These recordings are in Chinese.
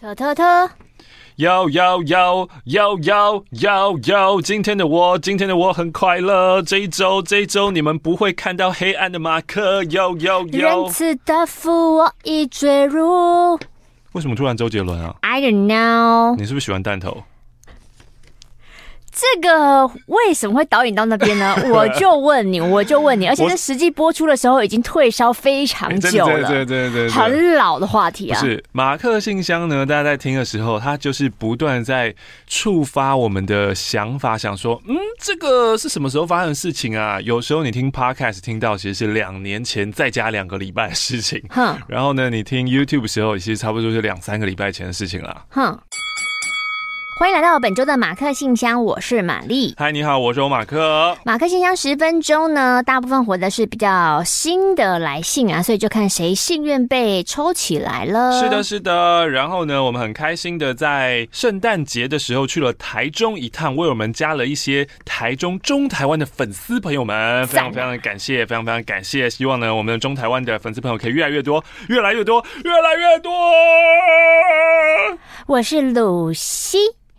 特特特，哟哟哟哟哟哟哟，今天的我，今天的我很快乐。这一周，这一周你们不会看到黑暗的马克。哟哟哟，仁慈的父，我已坠入。为什么突然周杰伦啊？I don't know。你是不是喜欢弹头？这个为什么会导演到那边呢？我就问你，我就问你，而且在实际播出的时候已经退烧非常久了，对对对，很老的话题啊。是马克信箱呢？大家在听的时候，他就是不断在触发我们的想法，想说，嗯，这个是什么时候发生的事情啊？有时候你听 Podcast 听到其实是两年前再加两个礼拜的事情，哼。然后呢，你听 YouTube 的时候，其实差不多是两三个礼拜前的事情了，哼。欢迎来到本周的马克信箱，我是玛丽。嗨，你好，我是欧马克。马克信箱十分钟呢，大部分活的是比较新的来信啊，所以就看谁幸运被抽起来了。是的，是的。然后呢，我们很开心的在圣诞节的时候去了台中一趟，为我们加了一些台中中台湾的粉丝朋友们，非常非常的感谢，非常非常感谢。希望呢，我们的中台湾的粉丝朋友可以越来越多，越来越多，越来越多。我是鲁西。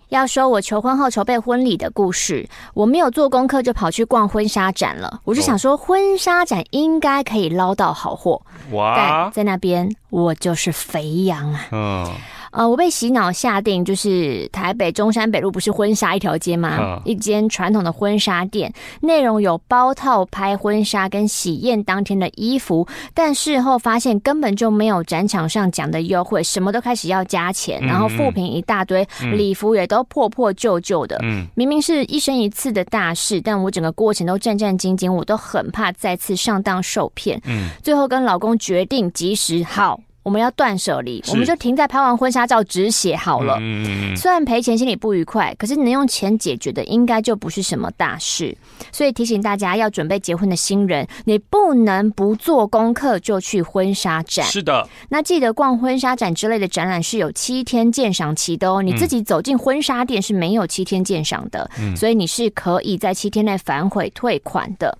要说我求婚后筹备婚礼的故事，我没有做功课就跑去逛婚纱展了。我就想说，婚纱展应该可以捞到好货。哇！但在那边，我就是肥羊啊。嗯。呃，我被洗脑下定，就是台北中山北路不是婚纱一条街吗？啊、一间传统的婚纱店，内容有包套拍婚纱跟喜宴当天的衣服，但事后发现根本就没有展场上讲的优惠，什么都开始要加钱，然后负评一大堆，礼、嗯、服也都破破旧旧的。嗯，明明是一生一次的大事，但我整个过程都战战兢兢，我都很怕再次上当受骗。嗯，最后跟老公决定及时好。我们要断舍离，我们就停在拍完婚纱照止血好了。嗯，虽然赔钱心里不愉快，可是能用钱解决的，应该就不是什么大事。所以提醒大家，要准备结婚的新人，你不能不做功课就去婚纱展。是的，那记得逛婚纱展之类的展览是有七天鉴赏期的哦。你自己走进婚纱店是没有七天鉴赏的，嗯，所以你是可以在七天内反悔退款的。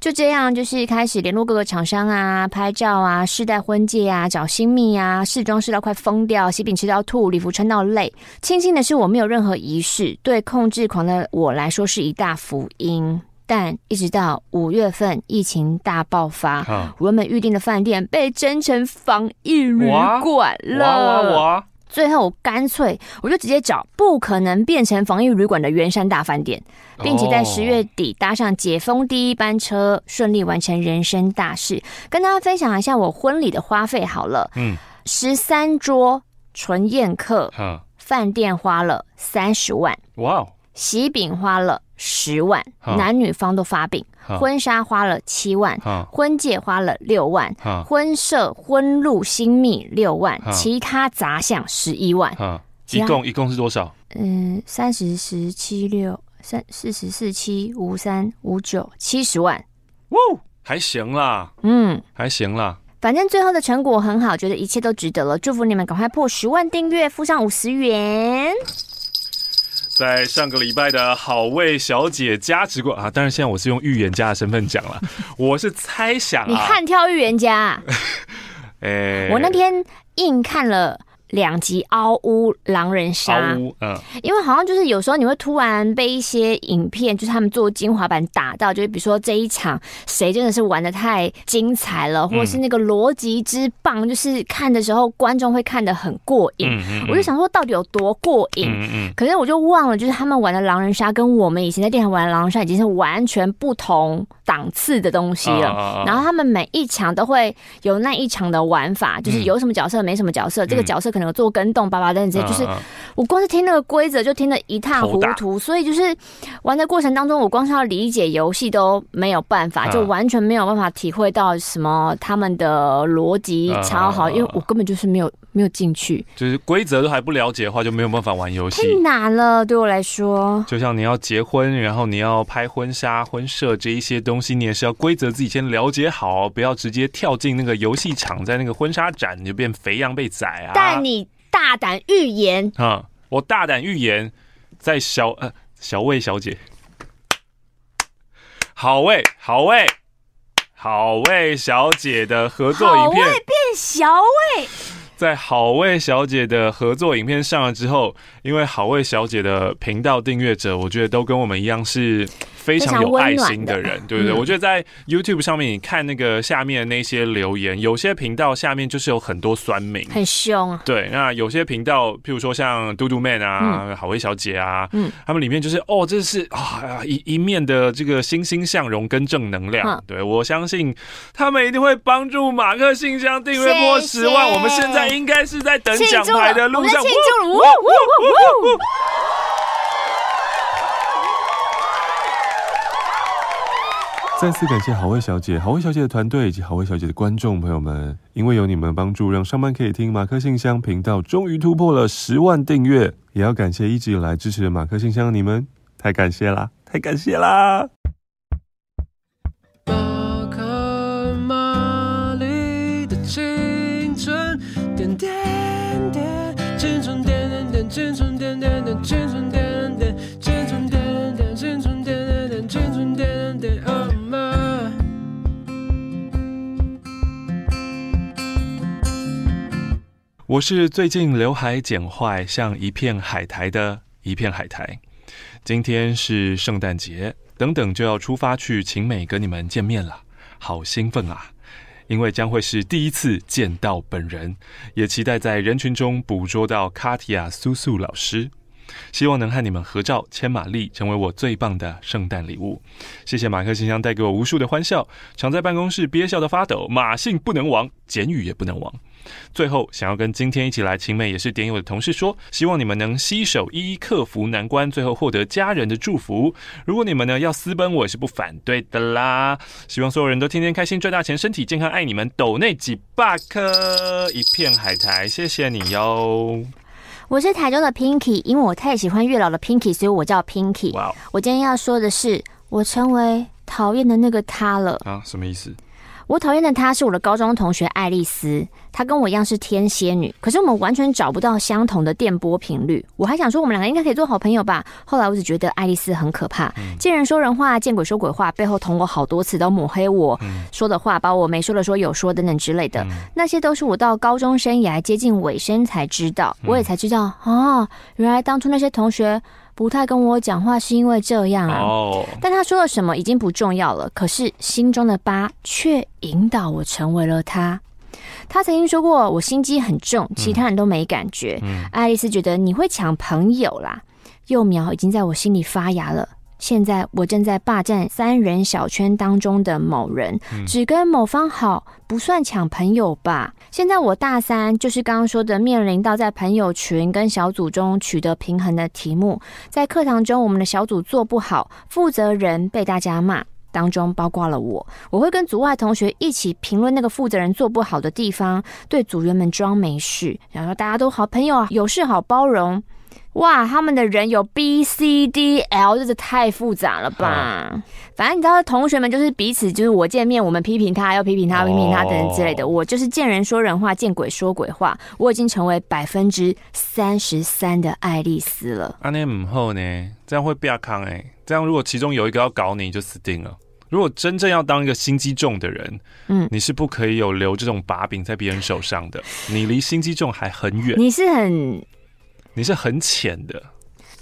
就这样，就是开始联络各个厂商啊，拍照啊，试戴婚戒啊，找新密啊，试妆试到快疯掉，喜饼吃到吐，礼服穿到累。庆幸的是，我没有任何仪式，对控制狂的我来说是一大福音。但一直到五月份，疫情大爆发，啊、我们预定的饭店被征成防疫旅馆了。哇哇哇哇最后，我干脆我就直接找不可能变成防疫旅馆的圆山大饭店，并且在十月底搭上解封第一班车，顺利完成人生大事。跟大家分享一下我婚礼的花费好了，嗯，十三桌纯宴客，饭店花了三十万，哇，喜饼花了十万，男女方都发饼。婚纱花了七万，婚戒花了六万，婚摄婚录新密六万，其他杂项十一万，一共一共是多少？嗯，三十十七六三四十四七五三五九七十万，哇，还行啦，嗯，还行啦，反正最后的成果很好，觉得一切都值得了，祝福你们赶快破十万订阅，付上五十元。在上个礼拜的好味小姐加持过啊，当然现在我是用预言家的身份讲了，我是猜想啊，你悍跳预言家，哎、欸，我那天硬看了。两集嗷呜狼人杀，嗯，因为好像就是有时候你会突然被一些影片，就是他们做精华版打到，就是比如说这一场谁真的是玩的太精彩了，或者是那个逻辑之棒，就是看的时候观众会看得很过瘾。嗯嗯，我就想说到底有多过瘾？可是我就忘了，就是他们玩的狼人杀跟我们以前在电台玩的狼人杀已经是完全不同档次的东西了。然后他们每一场都会有那一场的玩法，就是有什么角色没什么角色，这个角色可能有做跟动，巴巴等等，就是我光是听那个规则就听得一塌糊涂，所以就是玩的过程当中，我光是要理解游戏都没有办法，就完全没有办法体会到什么他们的逻辑超好，因为我根本就是没有没有进去，就是规则都还不了解的话，就没有办法玩游戏，太难了，对我来说。就像你要结婚，然后你要拍婚纱、婚摄这一些东西，你也是要规则自己先了解好，不要直接跳进那个游戏场，在那个婚纱展你就变肥羊被宰啊！但你。大胆预言啊！我大胆预言，在小呃小魏小姐，好魏好魏好魏小姐的合作影片变小魏。在好味小姐的合作影片上了之后，因为好味小姐的频道订阅者，我觉得都跟我们一样是非常有爱心的人，对不对？嗯、我觉得在 YouTube 上面，你看那个下面的那些留言，有些频道下面就是有很多酸民，很凶啊。对，那有些频道，譬如说像嘟嘟 man 啊、嗯、好味小姐啊，嗯，他们里面就是哦，这是啊一一面的这个欣欣向荣跟正能量。嗯、对，我相信他们一定会帮助马克信箱订阅破十万。谢谢我们现在。应该是在等奖牌的路上。再次感谢好味小姐、好味小姐的团队以及好味小姐的观众朋友们，因为有你们帮助，让上班可以听马克信箱频道终于突破了十万订阅。也要感谢一直以来支持的马克信箱的你们，太感谢啦，太感谢啦！青春我是最近刘海剪坏，像一片海苔的一片海苔。今天是圣诞节，等等就要出发去晴美跟你们见面了，好兴奋啊！因为将会是第一次见到本人，也期待在人群中捕捉到卡提亚苏苏老师。希望能和你们合照牵玛丽，成为我最棒的圣诞礼物。谢谢马克信箱带给我无数的欢笑，常在办公室憋笑的发抖。马信不能亡，简语也不能亡。最后，想要跟今天一起来晴美也是点友的同事说，希望你们能携手一一克服难关，最后获得家人的祝福。如果你们呢要私奔，我也是不反对的啦。希望所有人都天天开心，赚大钱，身体健康，爱你们。斗内几百颗，一片海苔，谢谢你哟。我是台中的 Pinky，因为我太喜欢月老的 Pinky，所以我叫 Pinky。哇我今天要说的是，我成为讨厌的那个他了啊？什么意思？我讨厌的她是我的高中同学爱丽丝，她跟我一样是天蝎女，可是我们完全找不到相同的电波频率。我还想说我们两个应该可以做好朋友吧，后来我只觉得爱丽丝很可怕，见人说人话，见鬼说鬼话，背后捅我好多次，都抹黑我说的话，把我没说的说有说等等之类的，那些都是我到高中生涯接近尾声才知道，我也才知道啊，原来当初那些同学。不太跟我讲话是因为这样啊，oh. 但他说了什么已经不重要了。可是心中的疤却引导我成为了他。他曾经说过我心机很重，其他人都没感觉。嗯、爱丽丝觉得你会抢朋友啦，幼苗已经在我心里发芽了。现在我正在霸占三人小圈当中的某人，只跟某方好，不算抢朋友吧？现在我大三，就是刚刚说的面临到在朋友群跟小组中取得平衡的题目。在课堂中，我们的小组做不好，负责人被大家骂，当中包括了我。我会跟组外同学一起评论那个负责人做不好的地方，对组员们装没事，然后大家都好朋友啊，有事好包容。哇，他们的人有 B C D L，这是太复杂了吧？反正你知道，同学们就是彼此，就是我见面，我们批评他，要批评他，批评他等等之类的。我就是见人说人话，见鬼说鬼话。我已经成为百分之三十三的爱丽丝了。阿内姆后呢？这样会变康哎！这样如果其中有一个要搞你，就死定了。如果真正要当一个心机重的人，嗯，你是不可以有留这种把柄在别人手上的。你离心机重还很远。你是很。你是很浅的，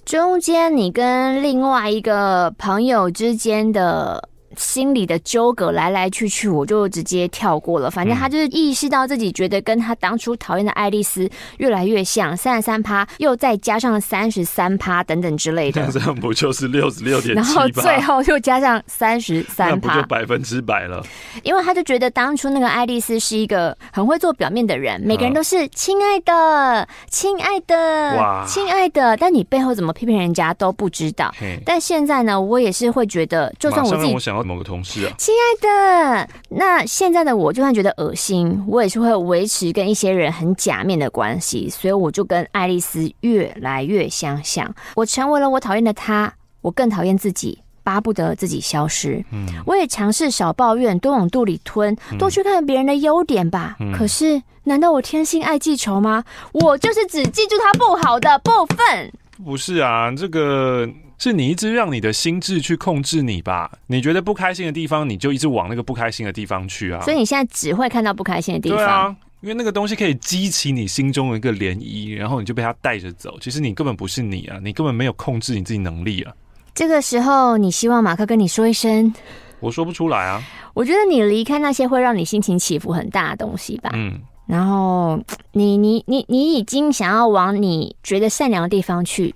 中间你跟另外一个朋友之间的。心里的纠葛来来去去，我就直接跳过了。反正他就是意识到自己觉得跟他当初讨厌的爱丽丝越来越像，三十三趴又再加上三十三趴等等之类的，这样不就是六十六点七？然后最后又加上三十三趴，那不就百分之百了？因为他就觉得当初那个爱丽丝是一个很会做表面的人，每个人都是亲爱的、亲爱的、哇，亲爱的，但你背后怎么批评人家都不知道。但现在呢，我也是会觉得，就算我自己我某个同事啊，亲爱的，那现在的我就算觉得恶心，我也是会维持跟一些人很假面的关系，所以我就跟爱丽丝越来越相像。我成为了我讨厌的他，我更讨厌自己，巴不得自己消失。嗯，我也尝试少抱怨，多往肚里吞，多去看别人的优点吧。嗯、可是，难道我天性爱记仇吗？我就是只记住他不好的部分。不是啊，这个是你一直让你的心智去控制你吧？你觉得不开心的地方，你就一直往那个不开心的地方去啊。所以你现在只会看到不开心的地方。对啊，因为那个东西可以激起你心中的一个涟漪，然后你就被它带着走。其实你根本不是你啊，你根本没有控制你自己能力啊。这个时候，你希望马克跟你说一声？我说不出来啊。我觉得你离开那些会让你心情起伏很大的东西吧。嗯。然后你你你你已经想要往你觉得善良的地方去，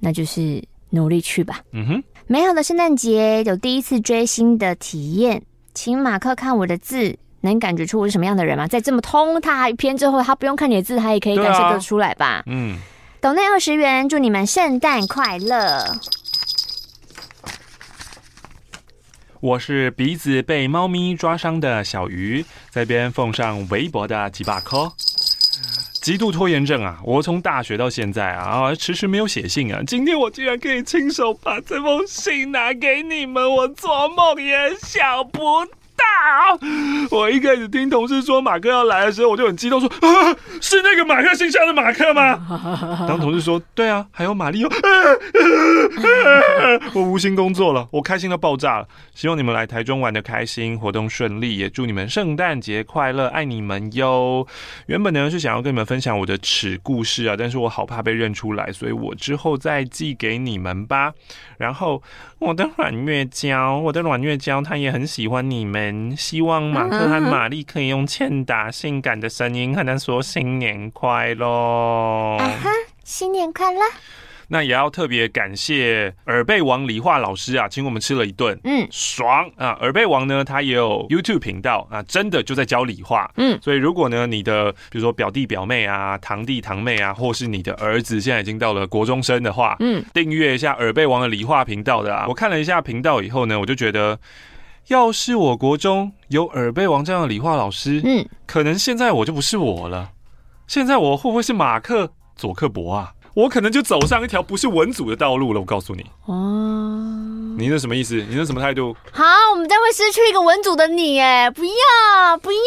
那就是努力去吧。嗯哼。美好的圣诞节，有第一次追星的体验，请马克看我的字，能感觉出我是什么样的人吗？在这么通他一篇之后，他不用看你的字，他也可以感受得出来吧？啊、嗯。抖内二十元，祝你们圣诞快乐。我是鼻子被猫咪抓伤的小鱼，在边奉上微薄的几百颗。极度拖延症啊！我从大学到现在啊，迟迟没有写信啊。今天我竟然可以亲手把这封信拿给你们，我做梦也想不到。我一开始听同事说马克要来的时候，我就很激动说，说 啊，是那个马克信箱的马克吗？当同事说对啊，还有玛丽哦。我无心工作了，我开心到爆炸了。希望你们来台中玩的开心，活动顺利，也祝你们圣诞节快乐，爱你们哟。原本呢是想要跟你们分享我的耻故事啊，但是我好怕被认出来，所以我之后再寄给你们吧。然后我的阮月娇，我的阮月娇，她也很喜欢你们。希望马克和玛丽可以用欠打性感的声音和他说新年快乐。啊哈，新年快乐。那也要特别感谢耳背王理化老师啊，请我们吃了一顿，嗯，爽啊！耳背王呢，他也有 YouTube 频道啊，真的就在教理化，嗯，所以如果呢，你的比如说表弟表妹啊、堂弟堂妹啊，或是你的儿子现在已经到了国中生的话，嗯，订阅一下耳背王的理化频道的啊。我看了一下频道以后呢，我就觉得，要是我国中有耳背王这样的理化老师，嗯，可能现在我就不是我了，现在我会不会是马克佐克伯啊？我可能就走上一条不是文组的道路了。我告诉你，哦，你是什么意思？你是什么态度？好，我们将会失去一个文组的你，哎，不要，不要，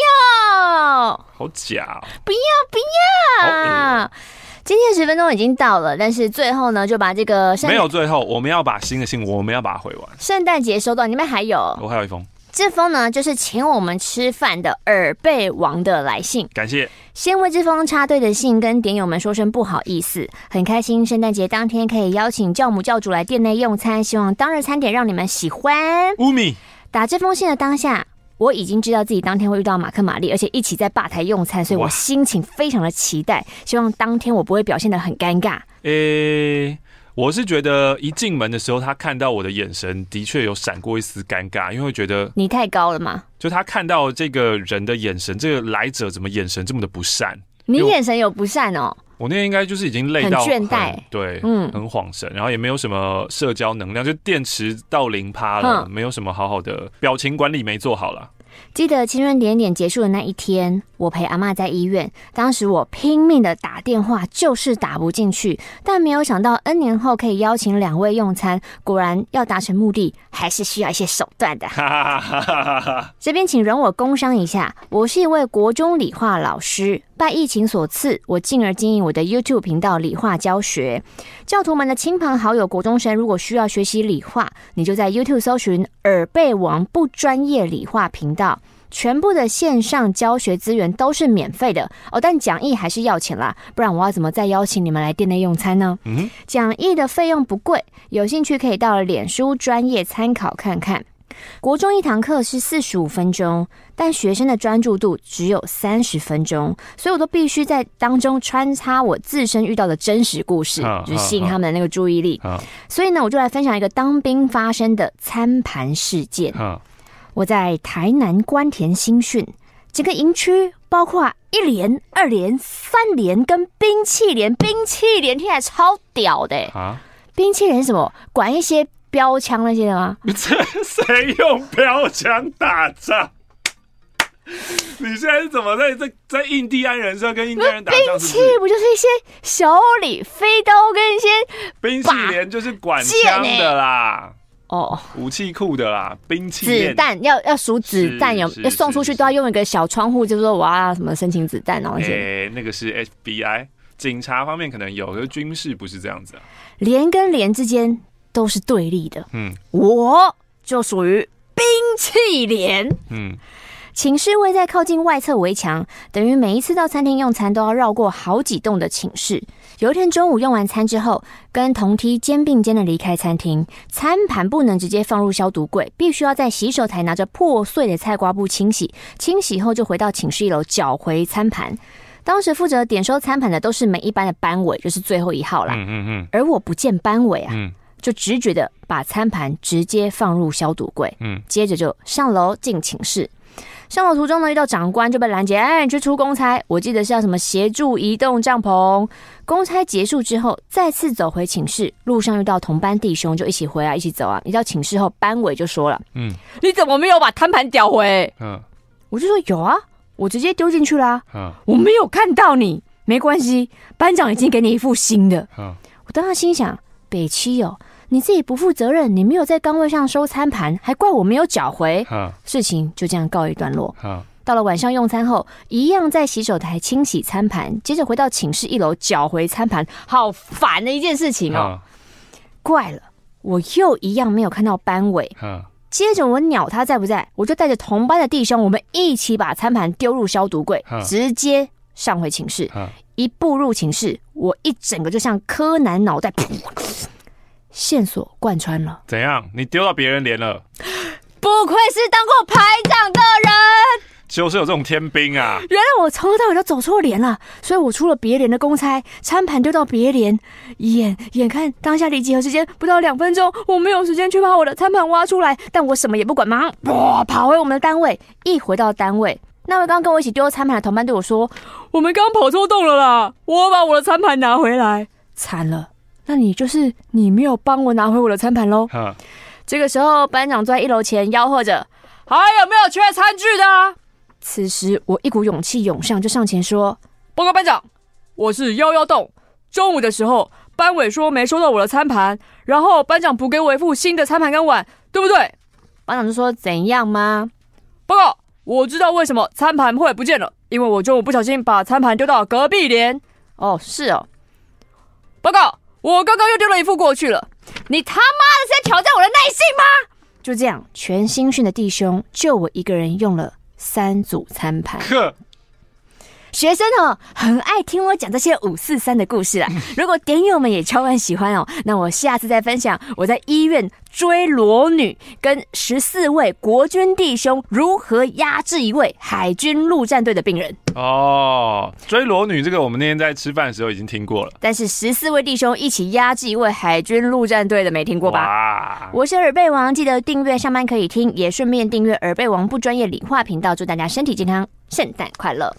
好假，不要，不要。今天十分钟已经到了，但是最后呢，就把这个没有最后，我们要把新的信，我们要把它回完。圣诞节收到，你们还有？我还有一封。这封呢，就是请我们吃饭的耳背王的来信，感谢。先为这封插队的信跟点友们说声不好意思，很开心圣诞节当天可以邀请教母教主来店内用餐，希望当日餐点让你们喜欢。乌米打这封信的当下，我已经知道自己当天会遇到马克玛丽，而且一起在吧台用餐，所以我心情非常的期待，希望当天我不会表现的很尴尬。诶、欸。我是觉得一进门的时候，他看到我的眼神的确有闪过一丝尴尬，因为会觉得你太高了嘛？就他看到这个人的眼神，这个来者怎么眼神这么的不善？你眼神有不善哦？我那天应该就是已经累到很倦怠，对，嗯，很恍神，然后也没有什么社交能量，就电池到零趴了，没有什么好好的表情管理没做好了。记得青春点点结束的那一天，我陪阿妈在医院。当时我拼命的打电话，就是打不进去。但没有想到，N 年后可以邀请两位用餐。果然，要达成目的，还是需要一些手段的。这边请容我工商一下，我是一位国中理化老师。拜疫情所赐，我进而经营我的 YouTube 频道理化教学。教徒们的亲朋好友、国中生，如果需要学习理化，你就在 YouTube 搜寻“耳背王不专业理化频道”，全部的线上教学资源都是免费的哦。但讲义还是要钱啦，不然我要怎么再邀请你们来店内用餐呢？嗯，讲义的费用不贵，有兴趣可以到脸书专业参考看看。国中一堂课是四十五分钟，但学生的专注度只有三十分钟，所以我都必须在当中穿插我自身遇到的真实故事，就是吸引他们的那个注意力。所以呢，我就来分享一个当兵发生的餐盘事件。我在台南关田新训，整个营区包括一连、二连、三连跟兵器连，兵器连听起来超屌的啊！兵器连是什么？管一些。标枪那些的吗？这谁用标枪打仗？你现在是怎么在在在印第安人身上跟印第安人打仗？兵器不就是一些小李飞刀跟一些兵器连就是管枪的啦。哦，武器库的啦，兵器子弹要要数子弹有要送出去都要用一个小窗户，就是说我要什么申请子弹然后那些。欸，那个是 FBI，警察方面可能有，可是军事不是这样子啊。连跟连之间都是对立的。嗯，我就属于兵器连。嗯。寝室位在靠近外侧围墙，等于每一次到餐厅用餐都要绕过好几栋的寝室。有一天中午用完餐之后，跟同梯肩并肩的离开餐厅，餐盘不能直接放入消毒柜，必须要在洗手台拿着破碎的菜瓜布清洗。清洗后就回到寝室一楼缴回餐盘。当时负责点收餐盘的都是每一班的班委，就是最后一号啦。嗯嗯嗯。而我不见班委啊，就直觉的把餐盘直接放入消毒柜。嗯。接着就上楼进寝室。上楼途中呢，遇到长官就被拦截，哎，你去出公差，我记得是要什么协助移动帐篷。公差结束之后，再次走回寝室，路上遇到同班弟兄，就一起回来，一起走啊。一到寝室后，班委就说了，嗯，你怎么没有把餐盘叼回？嗯，我就说有啊，我直接丢进去啦。嗯，我没有看到你，没关系，班长已经给你一副新的。嗯，我当时心想，北七哦。你自己不负责任，你没有在岗位上收餐盘，还怪我没有缴回。事情就这样告一段落。到了晚上用餐后，一样在洗手台清洗餐盘，接着回到寝室一楼缴回餐盘，好烦的一件事情哦。怪了，我又一样没有看到班委。接着我鸟他在不在，我就带着同班的弟兄，我们一起把餐盘丢入消毒柜，直接上回寝室。一步入寝室，我一整个就像柯南脑袋。线索贯穿了，怎样？你丢到别人连了？不愧是当过排长的人，就是有这种天兵啊！原来我从头到尾都走错连了，所以我出了别连的公差，餐盘丢到别连，眼眼看当下离集合时间不到两分钟，我没有时间去把我的餐盘挖出来，但我什么也不管，马上哇跑回我们的单位。一回到单位，那位刚跟我一起丢餐盘的同伴对我说：“我们刚跑错洞了啦，我把我的餐盘拿回来。”惨了。那你就是你没有帮我拿回我的餐盘喽？哈这个时候，班长坐在一楼前吆喝着：“还有没有缺餐具的？”此时，我一股勇气涌上，就上前说：“报告班长，我是幺幺洞。中午的时候，班委说没收到我的餐盘，然后班长补给我一副新的餐盘跟碗，对不对？”班长就说：“怎样吗？”报告，我知道为什么餐盘会不见了，因为我中午不小心把餐盘丢到隔壁连。哦，是哦。报告。我刚刚又丢了一副过去了，你他妈的是在挑战我的耐性吗？就这样，全新训的弟兄就我一个人用了三组餐盘。学生哦，很爱听我讲这些五四三的故事啊。如果点友们也超爱喜欢哦，那我下次再分享我在医院追裸女，跟十四位国军弟兄如何压制一位海军陆战队的病人。哦，追裸女这个我们那天在吃饭的时候已经听过了，但是十四位弟兄一起压制一位海军陆战队的没听过吧？我是耳背王，记得订阅上班可以听，也顺便订阅耳背王不专业理化频道，祝大家身体健康，圣诞快乐。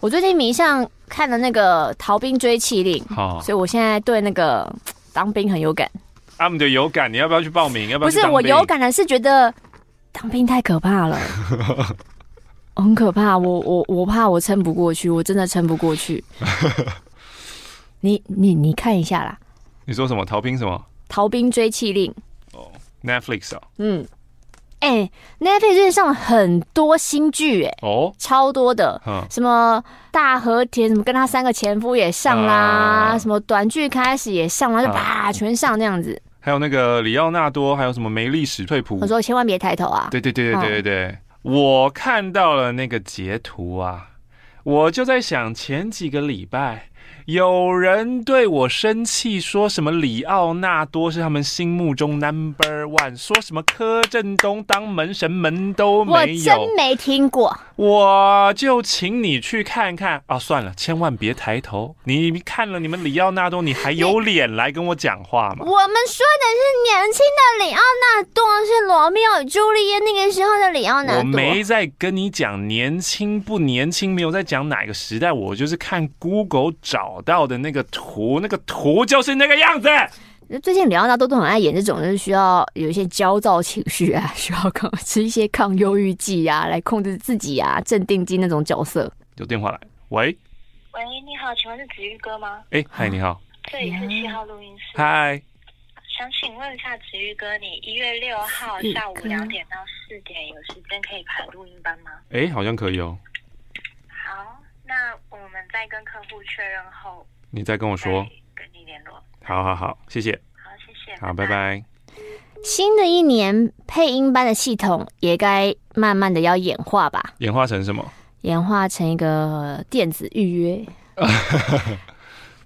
我最近迷上看了那个《逃兵追缉令》，好，所以我现在对那个当兵很有感。阿姆的有感，你要不要去报名？要不要？不是我有感的是觉得当兵太可怕了，很可怕。我我我怕我撑不过去，我真的撑不过去。你你你看一下啦。你说什么？逃兵什么？《逃兵追缉令》哦，Netflix 啊。嗯。哎、欸，Netflix 最近上了很多新剧，哎，哦，超多的，嗯、什么大和田，什么跟他三个前夫也上啦，啊、什么短剧开始也上啦，就啪全上那样子。还有那个里奥纳多，还有什么梅丽史翠普，我说千万别抬头啊！对对对对对对对，嗯、我看到了那个截图啊，我就在想前几个礼拜。有人对我生气，说什么里奥纳多是他们心目中 number one，说什么柯震东当门神门都没有，我真没听过。我就请你去看看啊！算了，千万别抬头。你看了你们里奥纳多，你还有脸来跟我讲话吗？我们说的是年轻的里奥纳多，是罗密欧与朱丽叶那个时候的里奥纳多。我没在跟你讲年轻不年轻，没有在讲哪个时代，我就是看 Google 找。到的那个图，那个图就是那个样子。最近李奥纳多都很爱演这种，就是需要有一些焦躁情绪啊，需要抗吃 一些抗忧郁剂啊，来控制自己啊，镇定剂那种角色。有电话来，喂，喂，你好，请问是子玉哥吗？哎，嗨，你好，这里是七号录音室。嗨，想请问一下子玉哥，你一月六号下午两点到四点有时间可以排录音班吗？哎，好像可以哦。好，那我们再跟客户确认后，你再跟我说，跟你联络。好好好，谢谢。好，谢谢。好，拜拜。新的一年配音班的系统也该慢慢的要演化吧？演化成什么？演化成一个电子预约。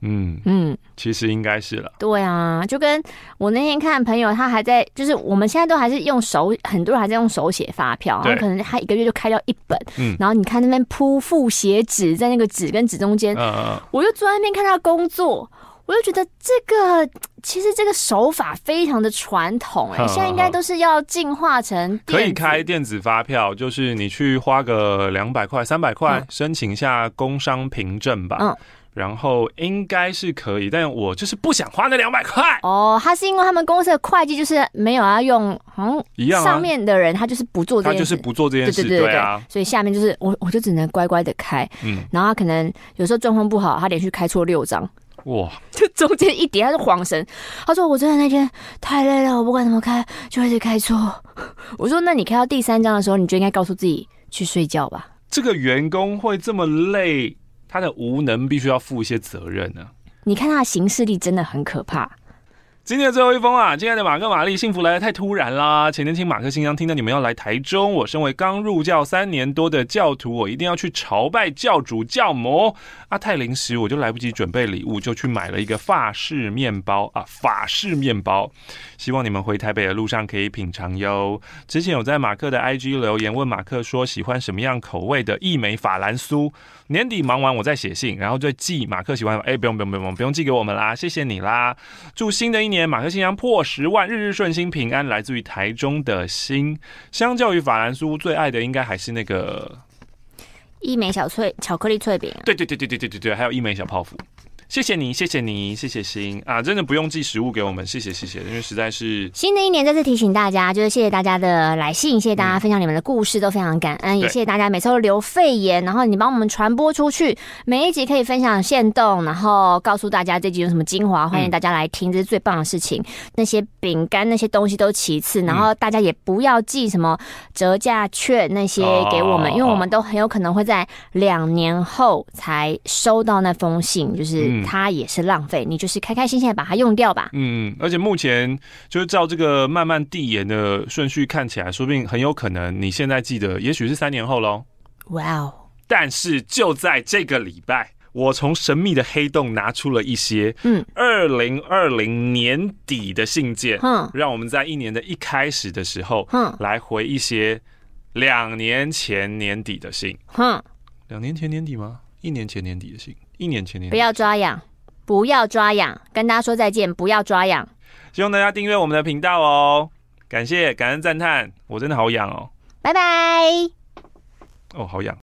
嗯嗯，其实应该是了。对啊，就跟我那天看朋友，他还在，就是我们现在都还是用手，很多人还在用手写发票，然后可能他一个月就开掉一本。嗯，然后你看那边铺复写纸，在那个纸跟纸中间，嗯，我就坐在那边看他工作，我就觉得这个其实这个手法非常的传统，哎，现在应该都是要进化成可以开电子发票，就是你去花个两百块、三百块申请一下工商凭证吧。嗯。然后应该是可以，但我就是不想花那两百块。哦，他是因为他们公司的会计就是没有要用，好像一样。上面的人他就是不做这件事，他就是不做这件事，对对对对啊。所以下面就是我，我就只能乖乖的开。嗯，然后他可能有时候状况不好，他连续开错六张。哇，就中间一叠他是恍神。他说我真的那天太累了，我不管怎么开就一直开错。我说那你开到第三张的时候，你就应该告诉自己去睡觉吧。这个员工会这么累？他的无能必须要负一些责任呢、你看他的行事力真的很可怕。今天的最后一封啊，亲爱的马克玛丽，幸福来得太突然啦！前天听马克信箱，听到你们要来台中，我身为刚入教三年多的教徒，我一定要去朝拜教主教母。啊，太临时，我就来不及准备礼物，就去买了一个法式面包啊，法式面包，希望你们回台北的路上可以品尝哟。之前有在马克的 IG 留言问马克说喜欢什么样口味的义美法兰酥，年底忙完我再写信，然后再寄马克喜欢。哎，不用不用不用不用寄给我们啦，谢谢你啦，祝新的一年。马克信箱破十万，日日顺心平安，来自于台中的心。相较于法兰苏，最爱的应该还是那个一美小脆巧克力脆饼。对对对对对对对对，还有一美小泡芙。谢谢你，谢谢你，谢谢心啊！真的不用寄食物给我们，谢谢谢谢，因为实在是新的一年再次提醒大家，就是谢谢大家的来信，谢谢大家分享你们的故事，都非常感恩，也谢谢大家每次都留肺炎，然后你帮我们传播出去，每一集可以分享线动，然后告诉大家这集有什么精华，欢迎大家来听，这是最棒的事情。那些饼干那些东西都其次，然后大家也不要寄什么折价券那些给我们，因为我们都很有可能会在两年后才收到那封信，就是。它也是浪费，你就是开开心心的把它用掉吧。嗯，而且目前就是照这个慢慢递延的顺序看起来，说不定很有可能你现在记得，也许是三年后喽。哇哦！但是就在这个礼拜，我从神秘的黑洞拿出了一些嗯，二零二零年底的信件，嗯，让我们在一年的一开始的时候，嗯，来回一些两年前年底的信。哼，两年前年底吗？一年前年底的信。一年前年，不要抓痒，不要抓痒，跟大家说再见，不要抓痒。希望大家订阅我们的频道哦，感谢、感恩、赞叹，我真的好痒哦，拜拜。哦，好痒。